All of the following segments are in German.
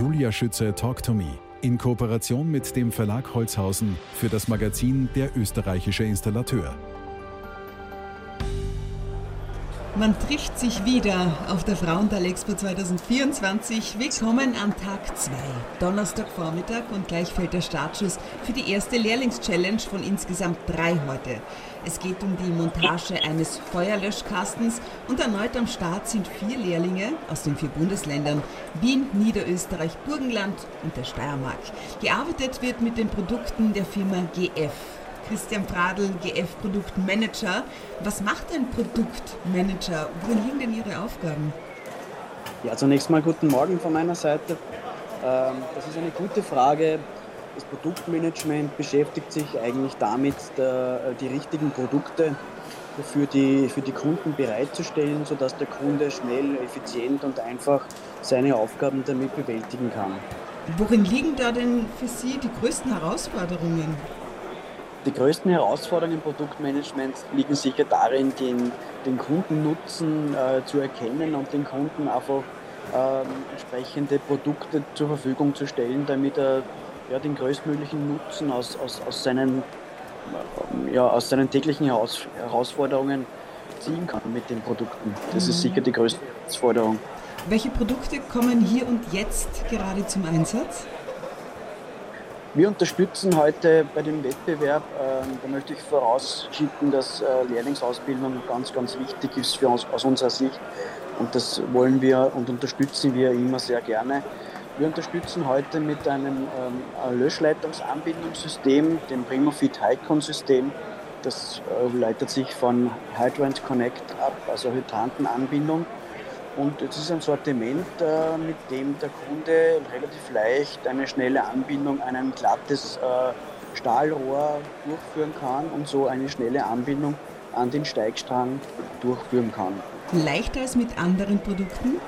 Julia Schütze Talk to Me in Kooperation mit dem Verlag Holzhausen für das Magazin Der österreichische Installateur. Man trifft sich wieder auf der Frauenthal Expo 2024. Willkommen an Tag 2, Donnerstagvormittag und gleich fällt der Startschuss für die erste Lehrlingschallenge von insgesamt drei heute. Es geht um die Montage eines Feuerlöschkastens und erneut am Start sind vier Lehrlinge aus den vier Bundesländern Wien, Niederösterreich, Burgenland und der Steiermark. Gearbeitet wird mit den Produkten der Firma GF. Christian Pradl, GF Produktmanager. Was macht ein Produktmanager? Worin liegen denn Ihre Aufgaben? Ja, zunächst mal guten Morgen von meiner Seite. Ähm, das ist eine gute Frage. Das Produktmanagement beschäftigt sich eigentlich damit, die richtigen Produkte für die, für die Kunden bereitzustellen, sodass der Kunde schnell, effizient und einfach seine Aufgaben damit bewältigen kann. Worin liegen da denn für Sie die größten Herausforderungen? Die größten Herausforderungen im Produktmanagement liegen sicher darin, den, den Kundennutzen äh, zu erkennen und den Kunden einfach äh, entsprechende Produkte zur Verfügung zu stellen, damit er ja, den größtmöglichen Nutzen aus, aus, aus, seinen, ja, aus seinen täglichen Heraus Herausforderungen ziehen kann mit den Produkten. Das mhm. ist sicher die größte Herausforderung. Welche Produkte kommen hier und jetzt gerade zum Einsatz? Wir unterstützen heute bei dem Wettbewerb, äh, da möchte ich vorausschicken, dass äh, Lehrlingsausbildung ganz, ganz wichtig ist für uns aus unserer Sicht. Und das wollen wir und unterstützen wir immer sehr gerne. Wir unterstützen heute mit einem ähm, Löschleitungsanbindungssystem, dem Primofit Hycon System. Das äh, leitet sich von Hydrant Connect ab, also Hydrantenanbindung. Und es ist ein Sortiment, äh, mit dem der Kunde relativ leicht eine schnelle Anbindung an ein glattes äh, Stahlrohr durchführen kann und so eine schnelle Anbindung an den Steigstrang durchführen kann. Leichter als mit anderen Produkten?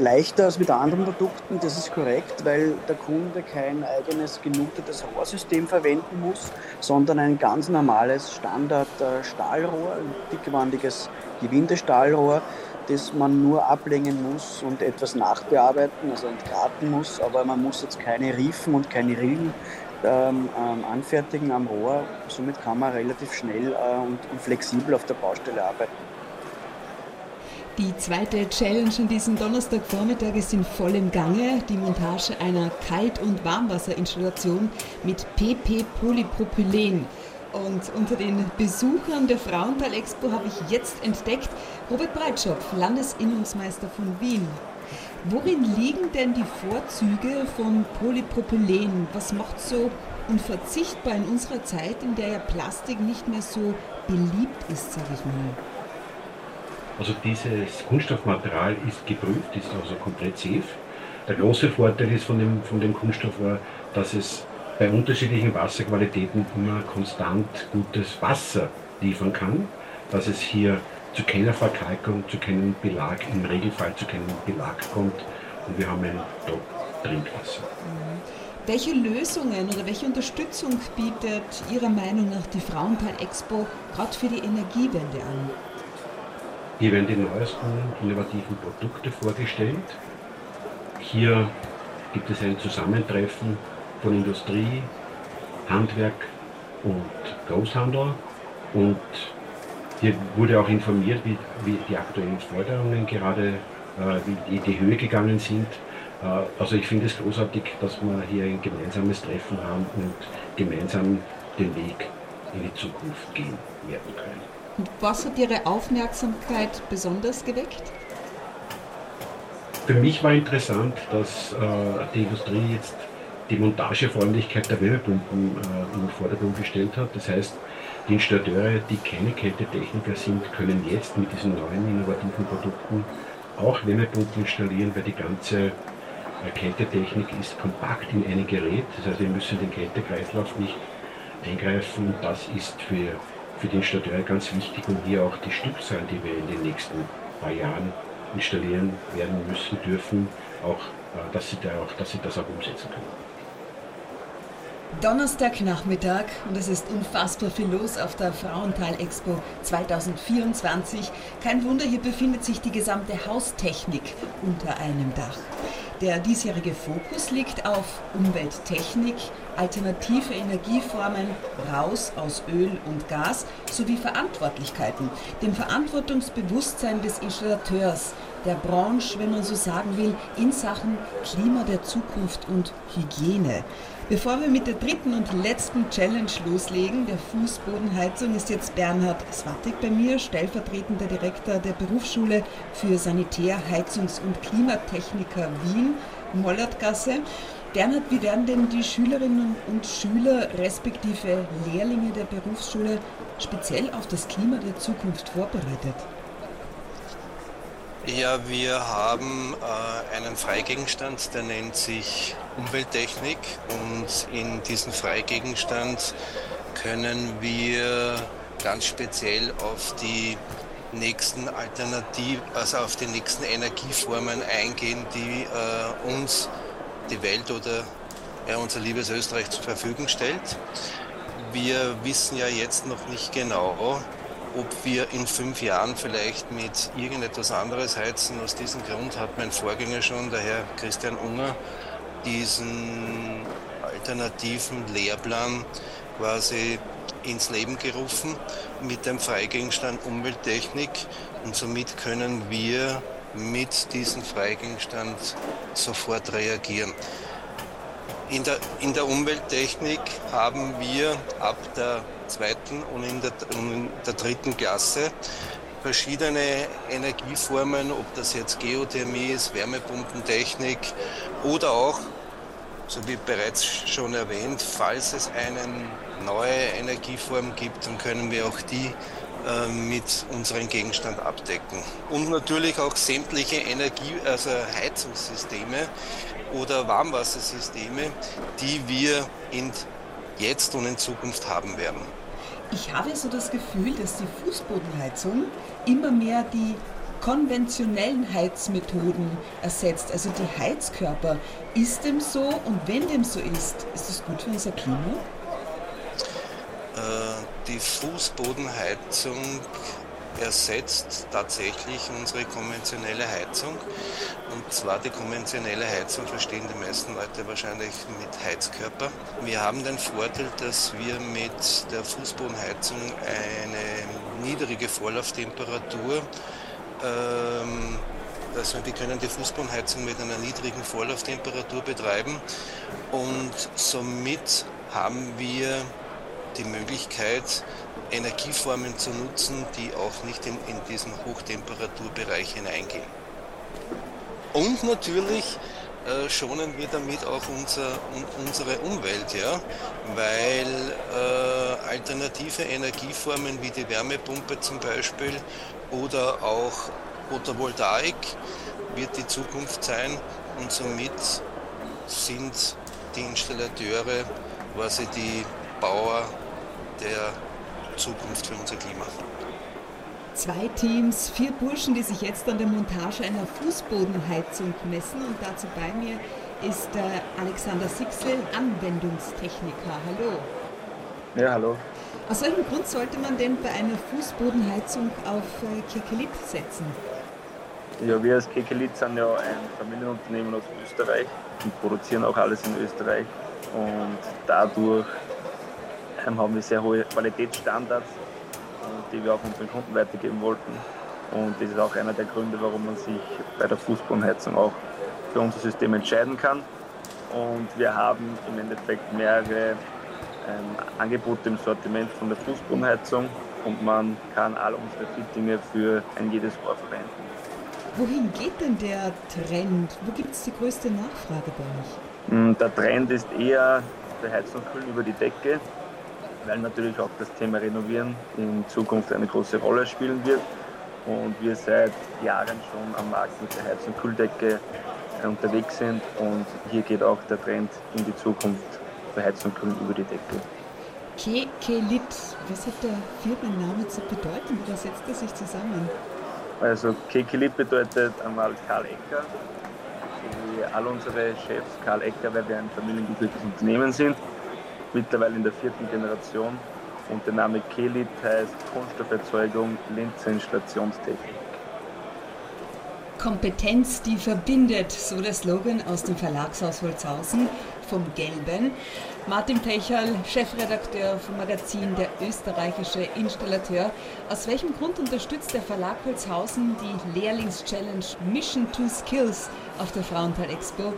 leichter als mit anderen Produkten, das ist korrekt, weil der Kunde kein eigenes genutetes Rohrsystem verwenden muss, sondern ein ganz normales Standard-Stahlrohr, ein dickwandiges Gewindestahlrohr, das man nur ablängen muss und etwas nachbearbeiten, also entgraten muss, aber man muss jetzt keine Riefen und keine Rillen ähm, ähm, anfertigen am Rohr. Somit kann man relativ schnell äh, und, und flexibel auf der Baustelle arbeiten. Die zweite Challenge an diesem Donnerstagvormittag ist in vollem Gange. Die Montage einer Kalt- und Warmwasserinstallation mit PP-Polypropylen. Und unter den Besuchern der Frauenthal Expo habe ich jetzt entdeckt Robert Breitschopf, Landesinnungsmeister von Wien. Worin liegen denn die Vorzüge von Polypropylen? Was macht so unverzichtbar in unserer Zeit, in der ja Plastik nicht mehr so beliebt ist, sage ich mal? Also dieses Kunststoffmaterial ist geprüft, ist also komplett safe. Der große Vorteil ist von dem, von dem Kunststoff war, dass es bei unterschiedlichen Wasserqualitäten immer konstant gutes Wasser liefern kann, dass es hier zu keiner Verkalkung, zu keinem Belag, im Regelfall zu keinem Belag kommt und wir haben ein Top-Trinkwasser. Mhm. Welche Lösungen oder welche Unterstützung bietet Ihrer Meinung nach die Frauenthal Expo gerade für die Energiewende an? Hier werden die neuesten innovativen Produkte vorgestellt. Hier gibt es ein Zusammentreffen von Industrie, Handwerk und Großhandel. Und hier wurde auch informiert, wie, wie die aktuellen Forderungen gerade äh, wie in die Höhe gegangen sind. Äh, also ich finde es großartig, dass wir hier ein gemeinsames Treffen haben und gemeinsam den Weg in die Zukunft gehen werden können. Und was hat Ihre Aufmerksamkeit besonders geweckt? Für mich war interessant, dass äh, die Industrie jetzt die Montageformlichkeit der Wärmepumpen äh, in den Vordergrund gestellt hat. Das heißt, die Installateure, die keine Kältetechniker sind, können jetzt mit diesen neuen innovativen Produkten auch Wärmepumpen installieren, weil die ganze äh, Kältetechnik ist kompakt in einem Gerät. Das heißt, wir müssen den Kältekreislauf nicht eingreifen und das ist für für den Installateur ganz wichtig, um hier auch die Stückzahlen, die wir in den nächsten paar Jahren installieren werden müssen, dürfen, auch, äh, dass, sie da auch, dass sie das auch umsetzen können. Donnerstagnachmittag und es ist unfassbar viel los auf der Frauenthal Expo 2024. Kein Wunder, hier befindet sich die gesamte Haustechnik unter einem Dach. Der diesjährige Fokus liegt auf Umwelttechnik, alternative Energieformen, raus aus Öl und Gas sowie Verantwortlichkeiten, dem Verantwortungsbewusstsein des Installateurs, der Branche, wenn man so sagen will, in Sachen Klima der Zukunft und Hygiene. Bevor wir mit der dritten und letzten Challenge loslegen, der Fußbodenheizung, ist jetzt Bernhard Swatik bei mir, stellvertretender Direktor der Berufsschule für Sanitär-, Heizungs- und Klimatechniker Wien, Mollertgasse. Bernhard, wie werden denn die Schülerinnen und Schüler respektive Lehrlinge der Berufsschule speziell auf das Klima der Zukunft vorbereitet? Ja, wir haben äh, einen Freigegenstand, der nennt sich Umwelttechnik und in diesem Freigegenstand können wir ganz speziell auf die nächsten Alternativ, also auf die nächsten Energieformen eingehen, die äh, uns die Welt oder ja, unser liebes Österreich zur Verfügung stellt. Wir wissen ja jetzt noch nicht genau, ob wir in fünf Jahren vielleicht mit irgendetwas anderes heizen. Aus diesem Grund hat mein Vorgänger schon, der Herr Christian Unger, diesen alternativen Lehrplan quasi ins Leben gerufen mit dem Freigegenstand Umwelttechnik und somit können wir mit diesem Freigegenstand sofort reagieren. In der, in der Umwelttechnik haben wir ab der zweiten und in der, in der dritten Klasse verschiedene Energieformen, ob das jetzt Geothermie ist, Wärmepumpentechnik oder auch, so wie bereits schon erwähnt, falls es eine neue Energieform gibt, dann können wir auch die mit unserem Gegenstand abdecken. Und natürlich auch sämtliche Energie, also Heizungssysteme, oder Warmwassersysteme, die wir in jetzt und in Zukunft haben werden. Ich habe so das Gefühl, dass die Fußbodenheizung immer mehr die konventionellen Heizmethoden ersetzt, also die Heizkörper. Ist dem so und wenn dem so ist, ist das gut für unser Klima? Die Fußbodenheizung ersetzt tatsächlich unsere konventionelle Heizung. Und zwar die konventionelle Heizung verstehen die meisten Leute wahrscheinlich mit Heizkörper. Wir haben den Vorteil, dass wir mit der Fußbodenheizung eine niedrige Vorlauftemperatur ähm, also wir können die Fußbodenheizung mit einer niedrigen Vorlauftemperatur betreiben und somit haben wir die Möglichkeit, Energieformen zu nutzen, die auch nicht in, in diesen Hochtemperaturbereich hineingehen. Und natürlich äh, schonen wir damit auch unser, un, unsere Umwelt, ja? weil äh, alternative Energieformen wie die Wärmepumpe zum Beispiel oder auch Photovoltaik wird die Zukunft sein und somit sind die Installateure quasi die Bauer der Zukunft für unser Klima. Zwei Teams, vier Burschen, die sich jetzt an der Montage einer Fußbodenheizung messen. Und dazu bei mir ist äh, Alexander Sixel, Anwendungstechniker. Hallo. Ja, hallo. Aus welchem Grund sollte man denn bei einer Fußbodenheizung auf äh, Kekelit setzen? Ja, wir als Kekelit sind ja ein Familienunternehmen aus Österreich und produzieren auch alles in Österreich. Und dadurch haben wir sehr hohe Qualitätsstandards, die wir auch unseren Kunden weitergeben wollten. Und das ist auch einer der Gründe, warum man sich bei der Fußbodenheizung auch für unser System entscheiden kann. Und wir haben im Endeffekt mehrere ähm, Angebote im Sortiment von der Fußbodenheizung und man kann all unsere Fittinge für ein jedes Rohr verwenden. Wohin geht denn der Trend? Wo gibt es die größte Nachfrage bei euch? Mm, der Trend ist eher der Heizung kühlen über die Decke weil natürlich auch das Thema Renovieren in Zukunft eine große Rolle spielen wird und wir seit Jahren schon am Markt mit der Heiz- und Kühldecke äh, unterwegs sind und hier geht auch der Trend in die Zukunft für Heiz und Kühlen über die Decke. Kekelit, was hat der Firmenname zu bedeuten? Wie setzt er sich zusammen? Also Kekelit bedeutet einmal Karl Ecker, wie all unsere Chefs Karl Ecker, weil wir ein familiengeführtes Unternehmen sind mittlerweile in der vierten Generation. Und der Name Kelit heißt Kunststofferzeugung, Linse Installationstechnik. Kompetenz, die verbindet, so der Slogan aus dem Verlagshaus Holzhausen vom Gelben. Martin Pecherl, Chefredakteur vom Magazin Der österreichische Installateur. Aus welchem Grund unterstützt der Verlag Holzhausen die Lehrlings-Challenge Mission to Skills auf der Frauenthal Expo?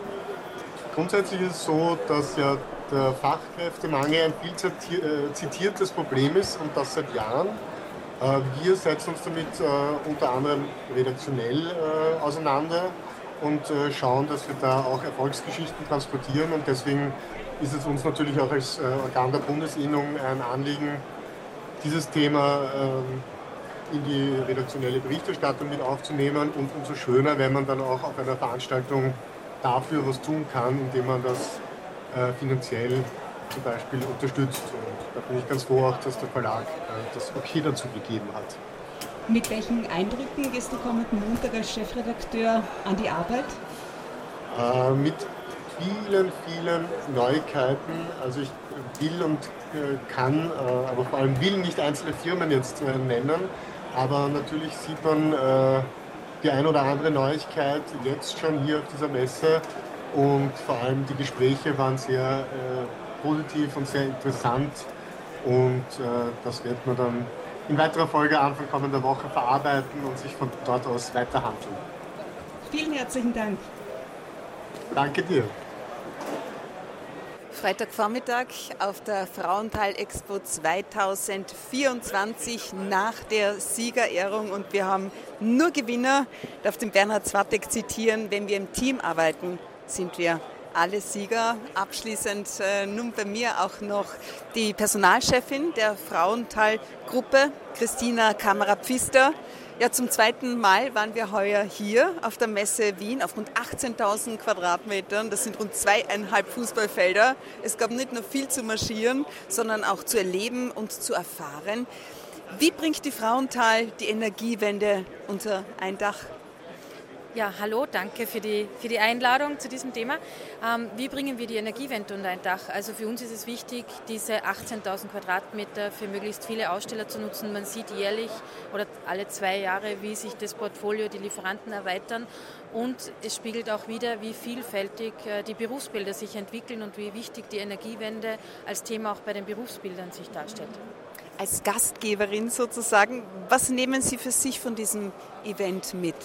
Grundsätzlich ist es so, dass ja der Fachkräftemangel ein viel äh, zitiertes Problem ist und das seit Jahren. Äh, wir setzen uns damit äh, unter anderem redaktionell auseinander und schauen, dass wir da auch Erfolgsgeschichten transportieren und deswegen ist es uns natürlich auch als Organ der Bundesinnung ein Anliegen, dieses Thema ähm, in die redaktionelle Berichterstattung mit aufzunehmen und umso schöner, wenn man dann auch auf einer Veranstaltung dafür was tun kann, indem man das äh, finanziell zum Beispiel unterstützt. Und da bin ich ganz froh auch, dass der Verlag äh, das okay dazu gegeben hat. Mit welchen Eindrücken gehst du kommenden Montag als Chefredakteur an die Arbeit? Äh, mit vielen, vielen Neuigkeiten. Also ich will und äh, kann, aber vor allem will nicht einzelne Firmen jetzt nennen, aber natürlich sieht man die ein oder andere Neuigkeit jetzt schon hier auf dieser Messe und vor allem die Gespräche waren sehr äh, positiv und sehr interessant und äh, das wird man dann in weiterer Folge Anfang kommender Woche verarbeiten und sich von dort aus weiterhandeln. Vielen herzlichen Dank. Danke dir. Freitagvormittag auf der Frauenthal Expo 2024 nach der Siegerehrung und wir haben nur Gewinner. Ich darf den Bernhard Zwartek zitieren, wenn wir im Team arbeiten, sind wir alle Sieger. Abschließend äh, nun bei mir auch noch die Personalchefin der Frauenthal-Gruppe, Christina Kamera-Pfister. Ja, zum zweiten Mal waren wir heuer hier auf der Messe Wien auf rund 18.000 Quadratmetern. Das sind rund zweieinhalb Fußballfelder. Es gab nicht nur viel zu marschieren, sondern auch zu erleben und zu erfahren. Wie bringt die Frauenthal die Energiewende unter ein Dach? Ja, hallo, danke für die, für die Einladung zu diesem Thema. Ähm, wie bringen wir die Energiewende unter ein Dach? Also für uns ist es wichtig, diese 18.000 Quadratmeter für möglichst viele Aussteller zu nutzen. Man sieht jährlich oder alle zwei Jahre, wie sich das Portfolio, die Lieferanten erweitern. Und es spiegelt auch wieder, wie vielfältig äh, die Berufsbilder sich entwickeln und wie wichtig die Energiewende als Thema auch bei den Berufsbildern sich darstellt. Als Gastgeberin sozusagen, was nehmen Sie für sich von diesem Event mit?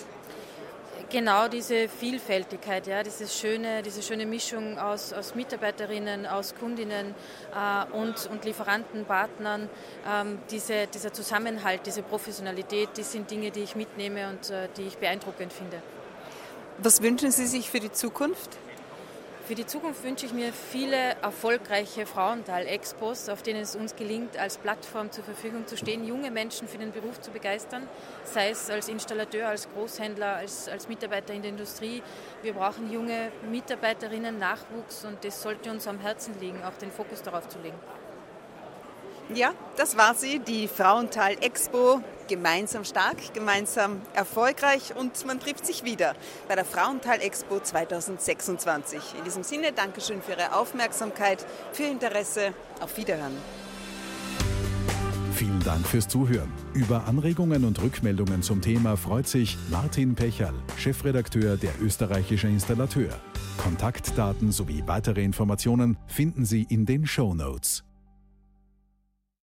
Genau diese Vielfältigkeit, ja, dieses schöne, diese schöne Mischung aus, aus Mitarbeiterinnen, aus Kundinnen äh, und, und Lieferanten, Partnern, ähm, diese, dieser Zusammenhalt, diese Professionalität, das sind Dinge, die ich mitnehme und äh, die ich beeindruckend finde. Was wünschen Sie sich für die Zukunft? Für die Zukunft wünsche ich mir viele erfolgreiche Frauental-Expos, auf denen es uns gelingt, als Plattform zur Verfügung zu stehen, junge Menschen für den Beruf zu begeistern, sei es als Installateur, als Großhändler, als, als Mitarbeiter in der Industrie. Wir brauchen junge Mitarbeiterinnen, Nachwuchs und das sollte uns am Herzen liegen, auch den Fokus darauf zu legen. Ja, das war sie, die Frauental Expo. Gemeinsam stark, gemeinsam erfolgreich und man trifft sich wieder bei der Frauental Expo 2026. In diesem Sinne, Dankeschön für Ihre Aufmerksamkeit, für Ihr Interesse. Auf Wiederhören. Vielen Dank fürs Zuhören. Über Anregungen und Rückmeldungen zum Thema freut sich Martin Pecherl, Chefredakteur der österreichische Installateur. Kontaktdaten sowie weitere Informationen finden Sie in den Show Notes.